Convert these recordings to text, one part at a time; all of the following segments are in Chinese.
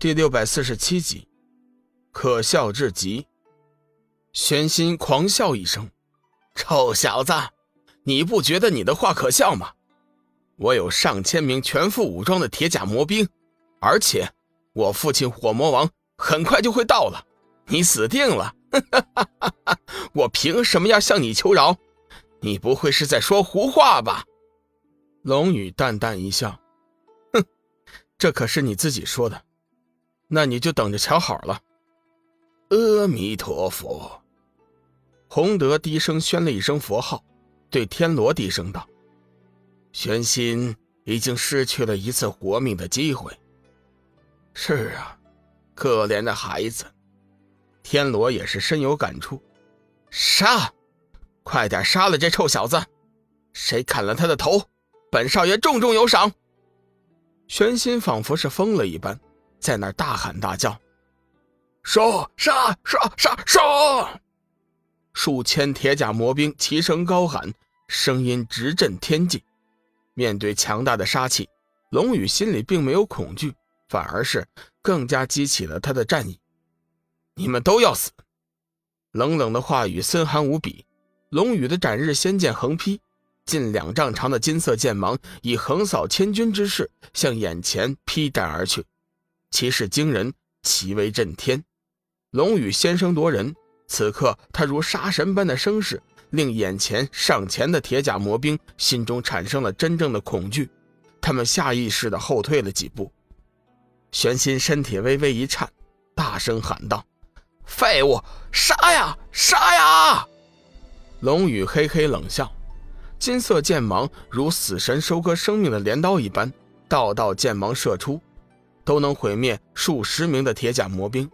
第六百四十七集，可笑至极。玄心狂笑一声：“臭小子，你不觉得你的话可笑吗？我有上千名全副武装的铁甲魔兵，而且我父亲火魔王很快就会到了，你死定了！我凭什么要向你求饶？你不会是在说胡话吧？”龙宇淡淡一笑：“哼，这可是你自己说的。”那你就等着瞧好了。阿弥陀佛。洪德低声宣了一声佛号，对天罗低声道：“玄心已经失去了一次活命的机会。”是啊，可怜的孩子。天罗也是深有感触。杀！快点杀了这臭小子！谁砍了他的头，本少爷重重有赏。玄心仿佛是疯了一般。在那儿大喊大叫：“杀杀杀杀杀！”数千铁甲魔兵齐声高喊，声音直震天际。面对强大的杀气，龙宇心里并没有恐惧，反而是更加激起了他的战意。你们都要死！冷冷的话语森寒无比。龙宇的斩日仙剑横劈，近两丈长的金色剑芒以横扫千军之势向眼前劈斩而去。气势惊人，其威震天。龙宇先声夺人，此刻他如杀神般的声势，令眼前上前的铁甲魔兵心中产生了真正的恐惧，他们下意识地后退了几步。玄心身体微微一颤，大声喊道：“废物，杀呀，杀呀！”龙宇嘿嘿冷笑，金色剑芒如死神收割生命的镰刀一般，道道剑芒射出。都能毁灭数十名的铁甲魔兵。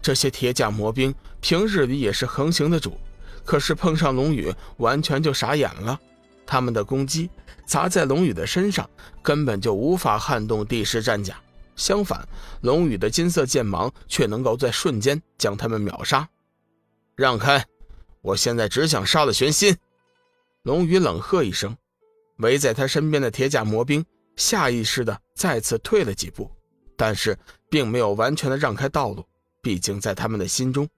这些铁甲魔兵平日里也是横行的主，可是碰上龙宇，完全就傻眼了。他们的攻击砸在龙宇的身上，根本就无法撼动帝师战甲。相反，龙宇的金色剑芒却能够在瞬间将他们秒杀。让开！我现在只想杀了玄心。龙宇冷喝一声，围在他身边的铁甲魔兵。下意识的再次退了几步，但是并没有完全的让开道路。毕竟在他们的心中，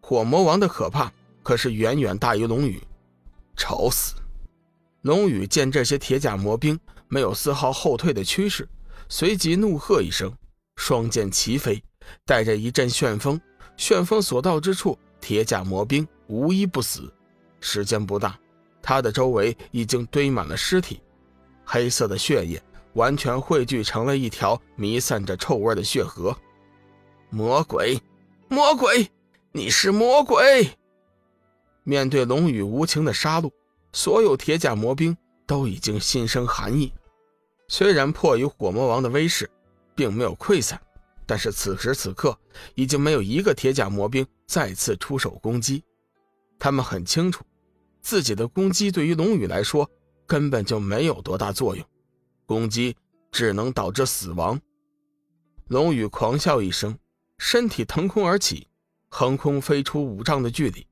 火魔王的可怕可是远远大于龙宇。吵死！龙宇见这些铁甲魔兵没有丝毫后退的趋势，随即怒喝一声，双剑齐飞，带着一阵旋风，旋风所到之处，铁甲魔兵无一不死。时间不大，他的周围已经堆满了尸体，黑色的血液。完全汇聚成了一条弥散着臭味的血河。魔鬼，魔鬼，你是魔鬼！面对龙宇无情的杀戮，所有铁甲魔兵都已经心生寒意。虽然迫于火魔王的威势，并没有溃散，但是此时此刻，已经没有一个铁甲魔兵再次出手攻击。他们很清楚，自己的攻击对于龙宇来说根本就没有多大作用。攻击只能导致死亡。龙宇狂笑一声，身体腾空而起，横空飞出五丈的距离，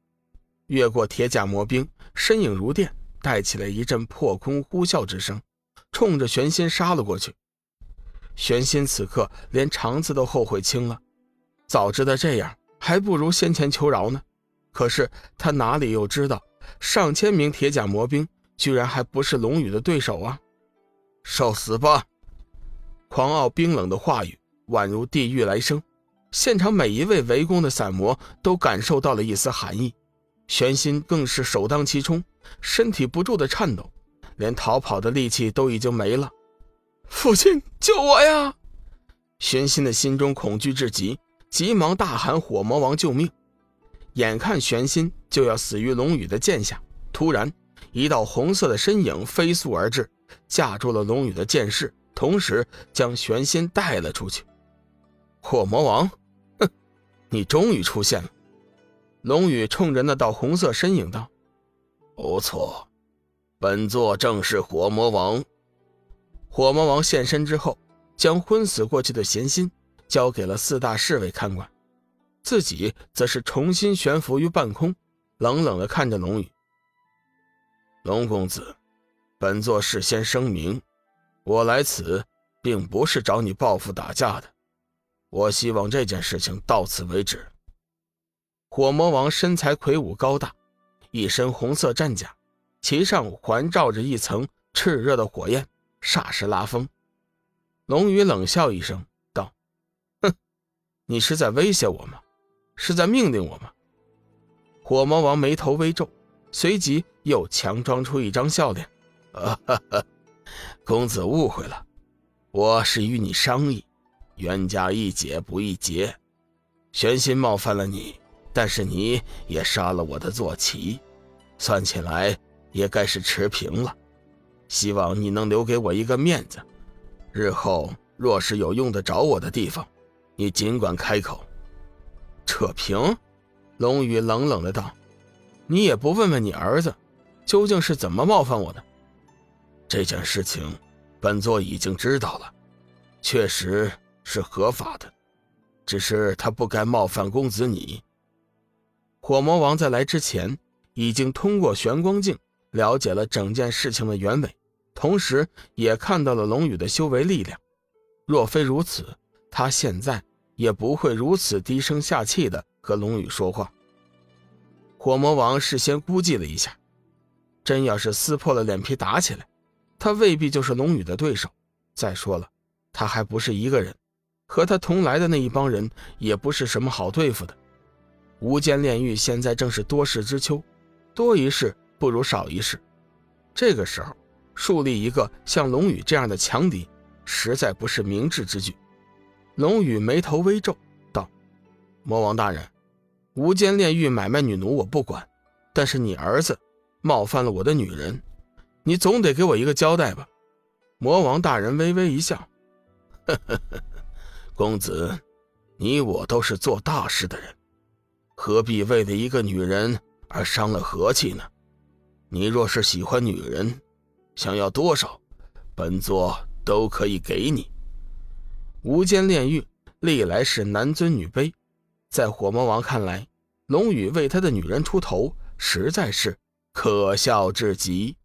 越过铁甲魔兵，身影如电，带起了一阵破空呼啸之声，冲着玄心杀了过去。玄心此刻连肠子都后悔青了，早知道这样，还不如先前求饶呢。可是他哪里又知道，上千名铁甲魔兵居然还不是龙宇的对手啊！受死吧！狂傲冰冷的话语宛如地狱来生，现场每一位围攻的散魔都感受到了一丝寒意，玄心更是首当其冲，身体不住的颤抖，连逃跑的力气都已经没了。父亲，救我呀！玄心的心中恐惧至极，急忙大喊：“火魔王救命！”眼看玄心就要死于龙宇的剑下，突然一道红色的身影飞速而至。架住了龙宇的剑势，同时将玄心带了出去。火魔王，哼，你终于出现了！龙宇冲着那道红色身影道：“不错，本座正是火魔王。”火魔王现身之后，将昏死过去的玄心交给了四大侍卫看管，自己则是重新悬浮于半空，冷冷的看着龙宇：“龙公子。”本座事先声明，我来此并不是找你报复打架的，我希望这件事情到此为止。火魔王身材魁梧高大，一身红色战甲，其上环绕着一层炽热的火焰，煞是拉风。龙宇冷笑一声道：“哼，你是在威胁我吗？是在命令我吗？”火魔王眉头微皱，随即又强装出一张笑脸：“哈哈，公子误会了，我是与你商议，冤家宜解不宜结。玄心冒犯了你。”但是你也杀了我的坐骑，算起来也该是持平了。希望你能留给我一个面子，日后若是有用得着我的地方，你尽管开口。扯平？龙宇冷冷的道：“你也不问问你儿子，究竟是怎么冒犯我的？这件事情，本座已经知道了，确实是合法的，只是他不该冒犯公子你。”火魔王在来之前，已经通过玄光镜了解了整件事情的原委，同时也看到了龙宇的修为力量。若非如此，他现在也不会如此低声下气的和龙宇说话。火魔王事先估计了一下，真要是撕破了脸皮打起来，他未必就是龙宇的对手。再说了，他还不是一个人，和他同来的那一帮人也不是什么好对付的。无间炼狱现在正是多事之秋，多一事不如少一事。这个时候，树立一个像龙宇这样的强敌，实在不是明智之举。龙宇眉头微皱，道：“魔王大人，无间炼狱买卖女奴我不管，但是你儿子冒犯了我的女人，你总得给我一个交代吧？”魔王大人微微一笑：“呵呵呵，公子，你我都是做大事的人。”何必为了一个女人而伤了和气呢？你若是喜欢女人，想要多少，本座都可以给你。无间炼狱历来是男尊女卑，在火魔王看来，龙宇为他的女人出头，实在是可笑至极。